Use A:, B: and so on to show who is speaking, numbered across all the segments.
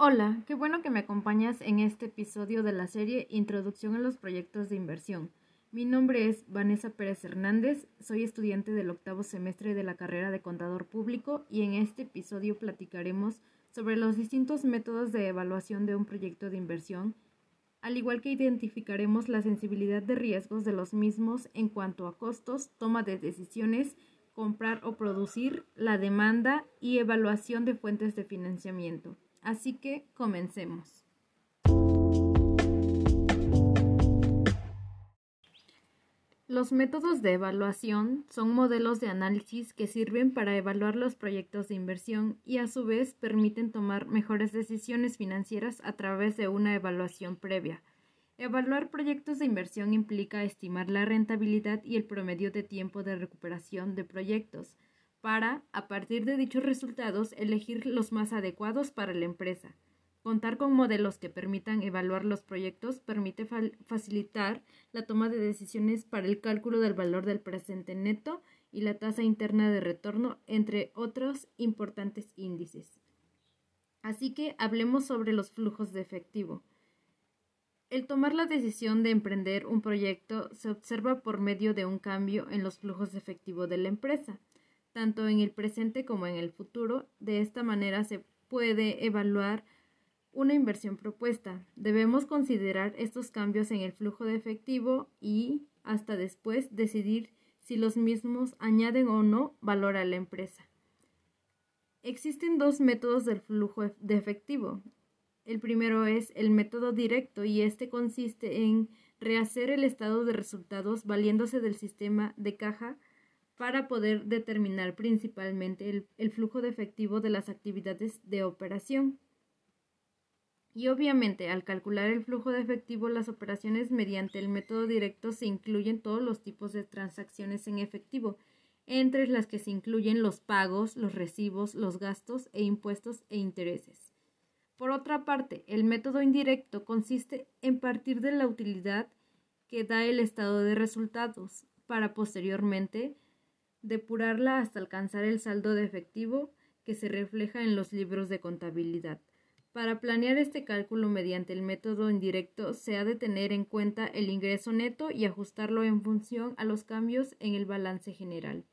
A: Hola, qué bueno que me acompañas en este episodio de la serie Introducción a los proyectos de inversión. Mi nombre es Vanessa Pérez Hernández, soy estudiante del octavo semestre de la carrera de contador público y en este episodio platicaremos sobre los distintos métodos de evaluación de un proyecto de inversión, al igual que identificaremos la sensibilidad de riesgos de los mismos en cuanto a costos, toma de decisiones, comprar o producir, la demanda y evaluación de fuentes de financiamiento. Así que comencemos. Los métodos de evaluación son modelos de análisis que sirven para evaluar los proyectos de inversión y a su vez permiten tomar mejores decisiones financieras a través de una evaluación previa. Evaluar proyectos de inversión implica estimar la rentabilidad y el promedio de tiempo de recuperación de proyectos, para, a partir de dichos resultados, elegir los más adecuados para la empresa. Contar con modelos que permitan evaluar los proyectos permite facilitar la toma de decisiones para el cálculo del valor del presente neto y la tasa interna de retorno, entre otros importantes índices. Así que hablemos sobre los flujos de efectivo. El tomar la decisión de emprender un proyecto se observa por medio de un cambio en los flujos de efectivo de la empresa tanto en el presente como en el futuro. De esta manera se puede evaluar una inversión propuesta. Debemos considerar estos cambios en el flujo de efectivo y hasta después decidir si los mismos añaden o no valor a la empresa. Existen dos métodos del flujo de efectivo. El primero es el método directo y este consiste en rehacer el estado de resultados valiéndose del sistema de caja para poder determinar principalmente el, flujo de efectivo de las actividades de operación. Y obviamente, al calcular el flujo de efectivo, las operaciones mediante el método directo se incluyen todos los tipos de transacciones en efectivo, entre las que se incluyen los pagos, los recibos, los gastos e impuestos e intereses. Por otra parte, el método indirecto consiste en partir de la utilidad que da el estado de resultados para posteriormente depurarla hasta alcanzar el saldo de efectivo que se refleja en los libros de contabilidad. Para planear este cálculo mediante el método indirecto se ha de tener en cuenta el ingreso neto y ajustarlo en función a los cambios en el balance general.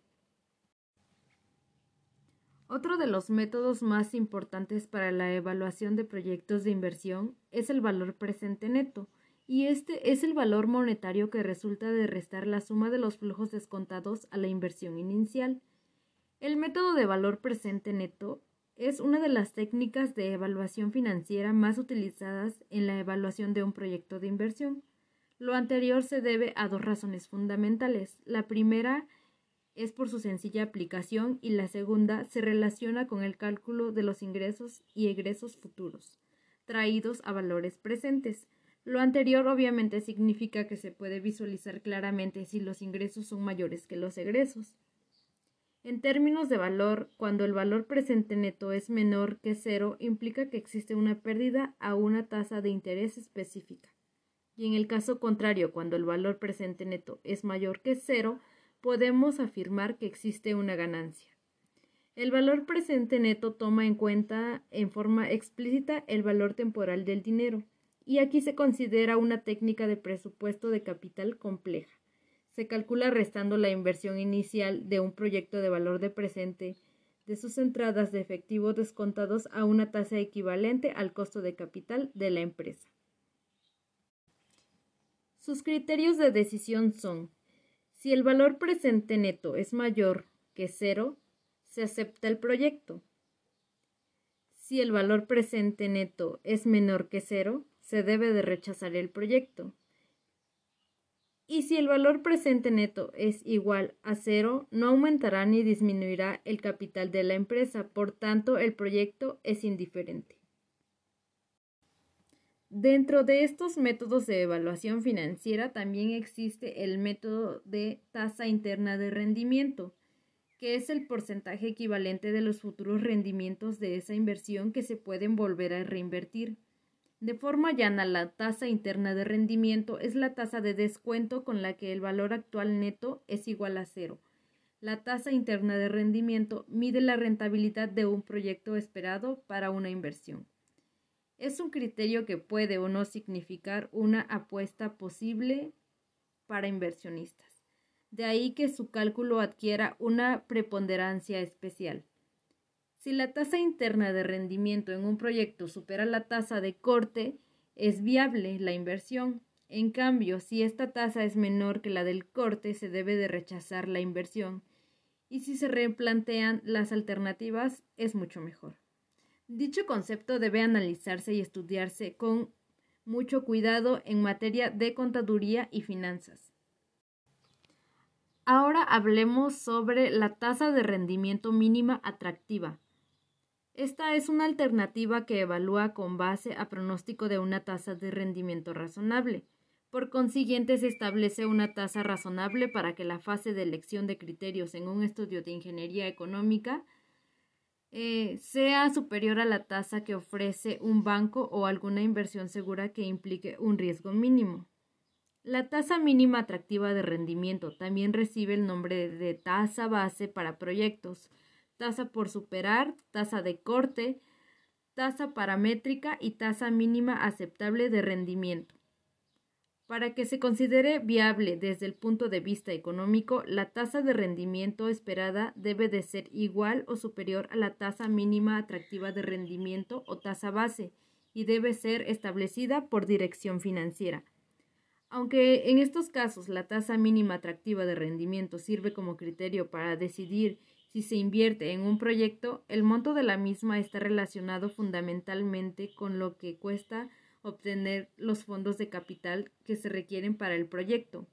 A: Otro de los métodos más importantes para la evaluación de proyectos de inversión es el valor presente neto, y este es el valor monetario que resulta de restar la suma de los flujos descontados a la inversión inicial. El método de valor presente neto es una de las técnicas de evaluación financiera más utilizadas en la evaluación de un proyecto de inversión. Lo anterior se debe a dos razones fundamentales. La primera es por su sencilla aplicación y la segunda se relaciona con el cálculo de los ingresos y egresos futuros, traídos a valores presentes. Lo anterior obviamente significa que se puede visualizar claramente si los ingresos son mayores que los egresos. En términos de valor, cuando el valor presente neto es menor que cero, implica que existe una pérdida a una tasa de interés específica. Y en el caso contrario, cuando el valor presente neto es mayor que cero, podemos afirmar que existe una ganancia. El valor presente neto toma en cuenta en forma explícita el valor temporal del dinero y aquí se considera una técnica de presupuesto de capital compleja. Se calcula restando la inversión inicial de un proyecto de valor de presente de sus entradas de efectivo descontados a una tasa equivalente al costo de capital de la empresa. Sus criterios de decisión son si el valor presente neto es mayor que cero, se acepta el proyecto. Si el valor presente neto es menor que cero, se debe de rechazar el proyecto. Y si el valor presente neto es igual a cero, no aumentará ni disminuirá el capital de la empresa, por tanto el proyecto es indiferente. Dentro de estos métodos de evaluación financiera también existe el método de tasa interna de rendimiento, que es el porcentaje equivalente de los futuros rendimientos de esa inversión que se pueden volver a reinvertir. De forma llana, la tasa interna de rendimiento es la tasa de descuento con la que el valor actual neto es igual a cero. La tasa interna de rendimiento mide la rentabilidad de un proyecto esperado para una inversión. Es un criterio que puede o no significar una apuesta posible para inversionistas. De ahí que su cálculo adquiera una preponderancia especial. Si la tasa interna de rendimiento en un proyecto supera la tasa de corte, es viable la inversión. En cambio, si esta tasa es menor que la del corte, se debe de rechazar la inversión. Y si se replantean las alternativas, es mucho mejor. Dicho concepto debe analizarse y estudiarse con mucho cuidado en materia de contaduría y finanzas. Ahora hablemos sobre la tasa de rendimiento mínima atractiva. Esta es una alternativa que evalúa con base a pronóstico de una tasa de rendimiento razonable. Por consiguiente, se establece una tasa razonable para que la fase de elección de criterios en un estudio de ingeniería económica eh, sea superior a la tasa que ofrece un banco o alguna inversión segura que implique un riesgo mínimo. La tasa mínima atractiva de rendimiento también recibe el nombre de tasa base para proyectos, tasa por superar, tasa de corte, tasa paramétrica y tasa mínima aceptable de rendimiento. Para que se considere viable desde el punto de vista económico, la tasa de rendimiento esperada debe de ser igual o superior a la tasa mínima atractiva de rendimiento o tasa base y debe ser establecida por dirección financiera. Aunque en estos casos la tasa mínima atractiva de rendimiento sirve como criterio para decidir si se invierte en un proyecto, el monto de la misma está relacionado fundamentalmente con lo que cuesta obtener los fondos de capital que se requieren para el proyecto.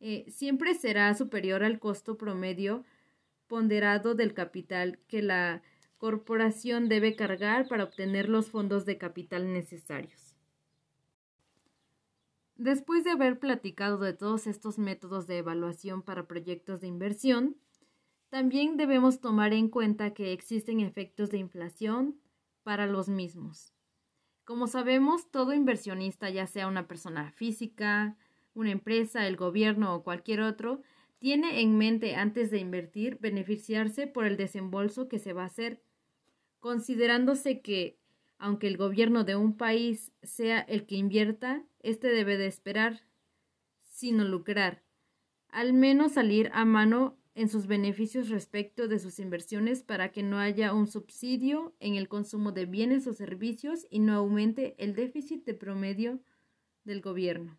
A: Eh, siempre será superior al costo promedio ponderado del capital que la corporación debe cargar para obtener los fondos de capital necesarios. Después de haber platicado de todos estos métodos de evaluación para proyectos de inversión, también debemos tomar en cuenta que existen efectos de inflación para los mismos. Como sabemos, todo inversionista, ya sea una persona física, una empresa, el gobierno o cualquier otro, tiene en mente antes de invertir beneficiarse por el desembolso que se va a hacer, considerándose que, aunque el gobierno de un país sea el que invierta, éste debe de esperar, sino lucrar, al menos salir a mano en sus beneficios respecto de sus inversiones para que no haya un subsidio en el consumo de bienes o servicios y no aumente el déficit de promedio del gobierno.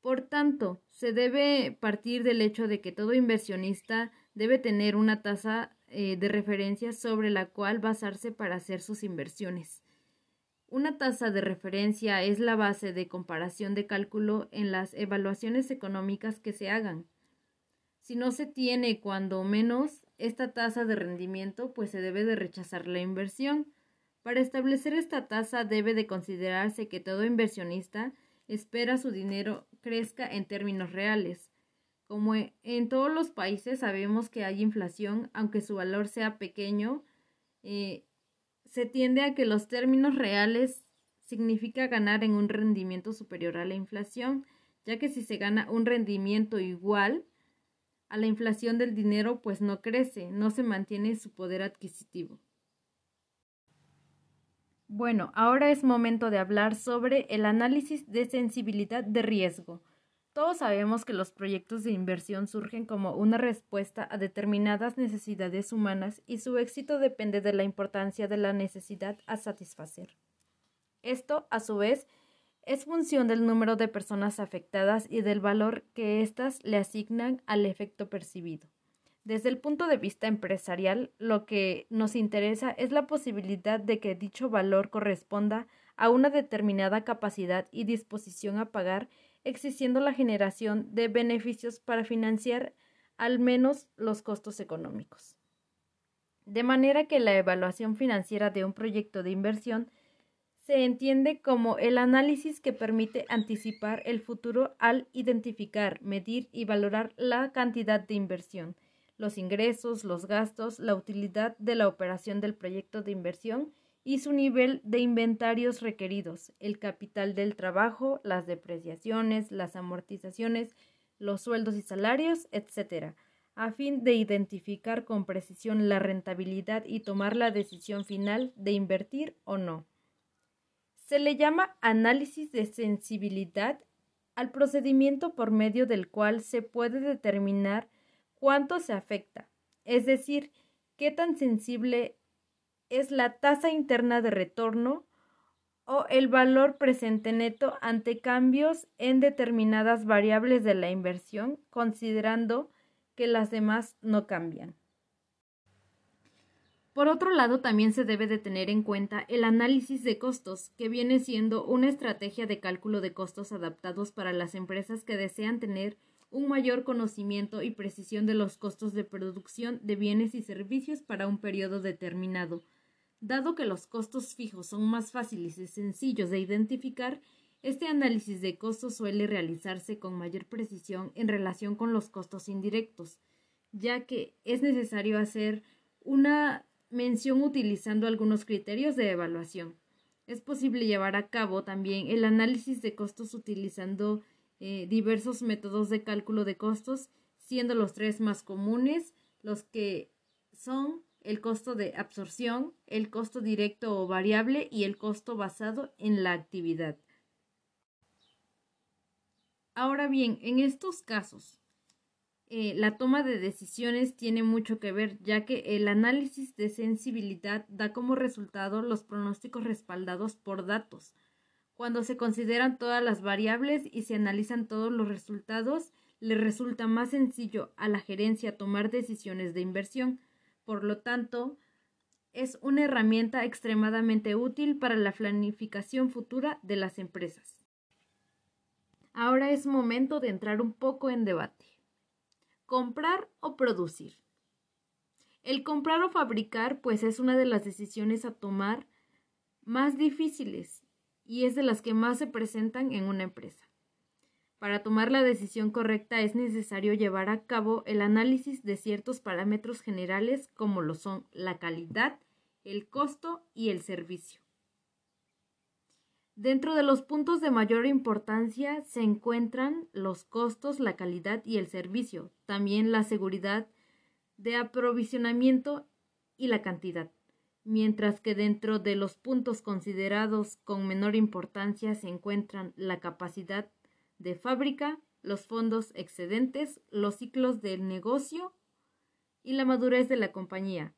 A: Por tanto, se debe partir del hecho de que todo inversionista debe tener una tasa eh, de referencia sobre la cual basarse para hacer sus inversiones. Una tasa de referencia es la base de comparación de cálculo en las evaluaciones económicas que se hagan. Si no se tiene cuando menos esta tasa de rendimiento, pues se debe de rechazar la inversión. Para establecer esta tasa debe de considerarse que todo inversionista espera su dinero crezca en términos reales. Como en todos los países sabemos que hay inflación, aunque su valor sea pequeño, eh, se tiende a que los términos reales significa ganar en un rendimiento superior a la inflación, ya que si se gana un rendimiento igual, a la inflación del dinero pues no crece, no se mantiene su poder adquisitivo. Bueno, ahora es momento de hablar sobre el análisis de sensibilidad de riesgo. Todos sabemos que los proyectos de inversión surgen como una respuesta a determinadas necesidades humanas y su éxito depende de la importancia de la necesidad a satisfacer. Esto, a su vez, es función del número de personas afectadas y del valor que éstas le asignan al efecto percibido. Desde el punto de vista empresarial, lo que nos interesa es la posibilidad de que dicho valor corresponda a una determinada capacidad y disposición a pagar, existiendo la generación de beneficios para financiar al menos los costos económicos. De manera que la evaluación financiera de un proyecto de inversión se entiende como el análisis que permite anticipar el futuro al identificar, medir y valorar la cantidad de inversión, los ingresos, los gastos, la utilidad de la operación del proyecto de inversión y su nivel de inventarios requeridos, el capital del trabajo, las depreciaciones, las amortizaciones, los sueldos y salarios, etc., a fin de identificar con precisión la rentabilidad y tomar la decisión final de invertir o no. Se le llama análisis de sensibilidad al procedimiento por medio del cual se puede determinar cuánto se afecta, es decir, qué tan sensible es la tasa interna de retorno o el valor presente neto ante cambios en determinadas variables de la inversión, considerando que las demás no cambian. Por otro lado, también se debe de tener en cuenta el análisis de costos, que viene siendo una estrategia de cálculo de costos adaptados para las empresas que desean tener un mayor conocimiento y precisión de los costos de producción de bienes y servicios para un periodo determinado. Dado que los costos fijos son más fáciles y sencillos de identificar, este análisis de costos suele realizarse con mayor precisión en relación con los costos indirectos, ya que es necesario hacer una mención utilizando algunos criterios de evaluación. Es posible llevar a cabo también el análisis de costos utilizando eh, diversos métodos de cálculo de costos, siendo los tres más comunes los que son el costo de absorción, el costo directo o variable y el costo basado en la actividad. Ahora bien, en estos casos, eh, la toma de decisiones tiene mucho que ver, ya que el análisis de sensibilidad da como resultado los pronósticos respaldados por datos. Cuando se consideran todas las variables y se analizan todos los resultados, le resulta más sencillo a la gerencia tomar decisiones de inversión. Por lo tanto, es una herramienta extremadamente útil para la planificación futura de las empresas. Ahora es momento de entrar un poco en debate. ¿Comprar o producir? El comprar o fabricar pues es una de las decisiones a tomar más difíciles y es de las que más se presentan en una empresa. Para tomar la decisión correcta es necesario llevar a cabo el análisis de ciertos parámetros generales como lo son la calidad, el costo y el servicio. Dentro de los puntos de mayor importancia se encuentran los costos, la calidad y el servicio, también la seguridad de aprovisionamiento y la cantidad, mientras que dentro de los puntos considerados con menor importancia se encuentran la capacidad de fábrica, los fondos excedentes, los ciclos del negocio y la madurez de la compañía,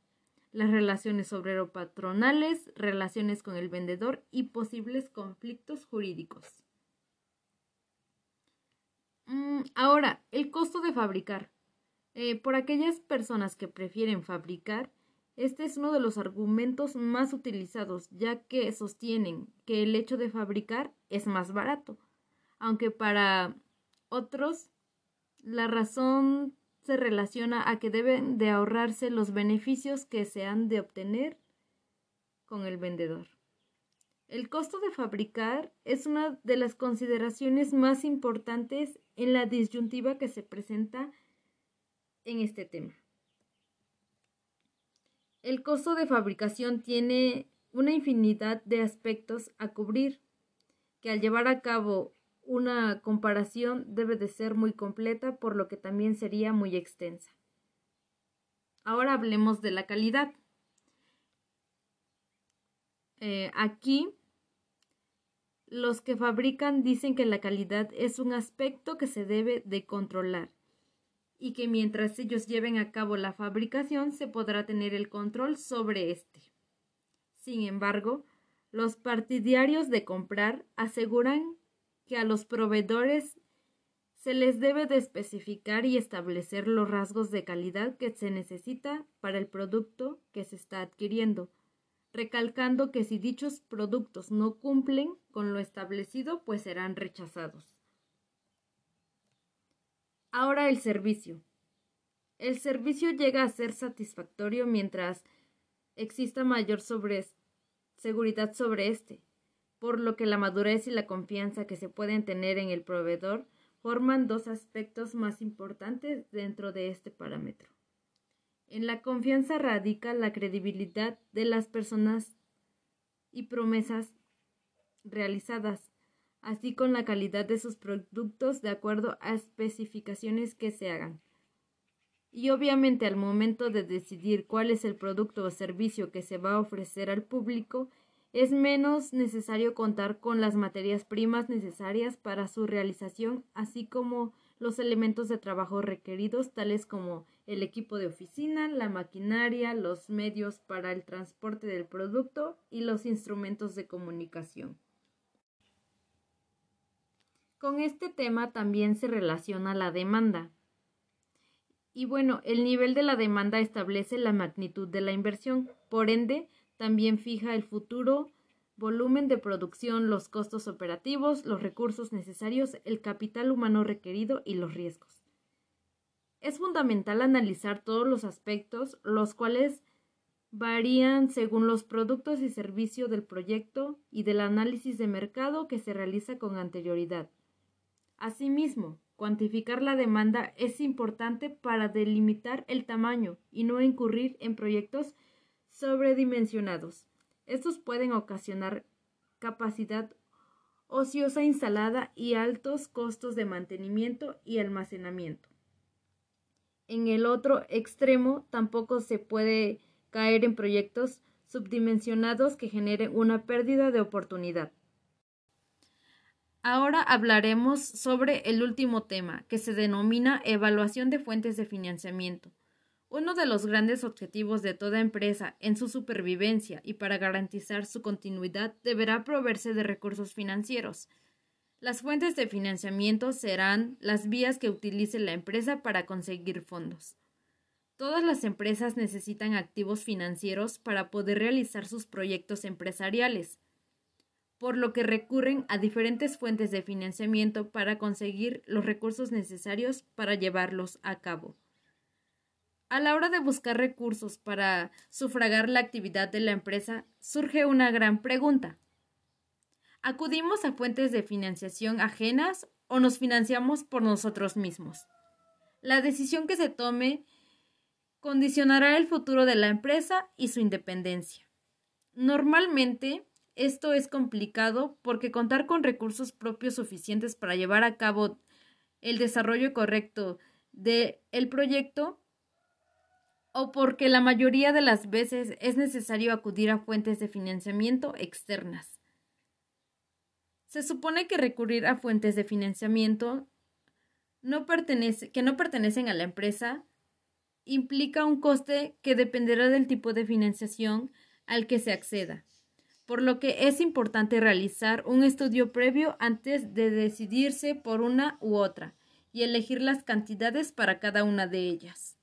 A: las relaciones obrero-patronales, relaciones con el vendedor y posibles conflictos jurídicos. Mm, ahora, el costo de fabricar. Eh, por aquellas personas que prefieren fabricar, este es uno de los argumentos más utilizados, ya que sostienen que el hecho de fabricar es más barato, aunque para otros la razón se relaciona a que deben de ahorrarse los beneficios que se han de obtener con el vendedor. El costo de fabricar es una de las consideraciones más importantes en la disyuntiva que se presenta en este tema. El costo de fabricación tiene una infinidad de aspectos a cubrir que al llevar a cabo una comparación debe de ser muy completa, por lo que también sería muy extensa. Ahora hablemos de la calidad. Eh, aquí, los que fabrican dicen que la calidad es un aspecto que se debe de controlar y que mientras ellos lleven a cabo la fabricación se podrá tener el control sobre este. Sin embargo, los partidarios de comprar aseguran que a los proveedores se les debe de especificar y establecer los rasgos de calidad que se necesita para el producto que se está adquiriendo, recalcando que si dichos productos no cumplen con lo establecido, pues serán rechazados. Ahora el servicio. El servicio llega a ser satisfactorio mientras exista mayor seguridad sobre este por lo que la madurez y la confianza que se pueden tener en el proveedor forman dos aspectos más importantes dentro de este parámetro. En la confianza radica la credibilidad de las personas y promesas realizadas, así con la calidad de sus productos de acuerdo a especificaciones que se hagan. Y obviamente al momento de decidir cuál es el producto o servicio que se va a ofrecer al público, es menos necesario contar con las materias primas necesarias para su realización, así como los elementos de trabajo requeridos, tales como el equipo de oficina, la maquinaria, los medios para el transporte del producto y los instrumentos de comunicación. Con este tema también se relaciona la demanda. Y bueno, el nivel de la demanda establece la magnitud de la inversión, por ende, también fija el futuro volumen de producción, los costos operativos, los recursos necesarios, el capital humano requerido y los riesgos. Es fundamental analizar todos los aspectos, los cuales varían según los productos y servicios del proyecto y del análisis de mercado que se realiza con anterioridad. Asimismo, cuantificar la demanda es importante para delimitar el tamaño y no incurrir en proyectos sobredimensionados. Estos pueden ocasionar capacidad ociosa instalada y altos costos de mantenimiento y almacenamiento. En el otro extremo, tampoco se puede caer en proyectos subdimensionados que generen una pérdida de oportunidad. Ahora hablaremos sobre el último tema, que se denomina evaluación de fuentes de financiamiento. Uno de los grandes objetivos de toda empresa en su supervivencia y para garantizar su continuidad deberá proveerse de recursos financieros. Las fuentes de financiamiento serán las vías que utilice la empresa para conseguir fondos. Todas las empresas necesitan activos financieros para poder realizar sus proyectos empresariales, por lo que recurren a diferentes fuentes de financiamiento para conseguir los recursos necesarios para llevarlos a cabo. A la hora de buscar recursos para sufragar la actividad de la empresa, surge una gran pregunta. ¿Acudimos a fuentes de financiación ajenas o nos financiamos por nosotros mismos? La decisión que se tome condicionará el futuro de la empresa y su independencia. Normalmente, esto es complicado porque contar con recursos propios suficientes para llevar a cabo el desarrollo correcto del el proyecto o porque la mayoría de las veces es necesario acudir a fuentes de financiamiento externas. Se supone que recurrir a fuentes de financiamiento que no pertenecen a la empresa implica un coste que dependerá del tipo de financiación al que se acceda, por lo que es importante realizar un estudio previo antes de decidirse por una u otra y elegir las cantidades para cada una de ellas.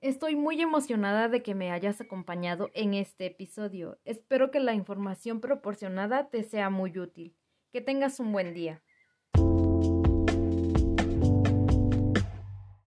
A: Estoy muy emocionada de que me hayas acompañado en este episodio. Espero que la información proporcionada te sea muy útil. Que tengas un buen día.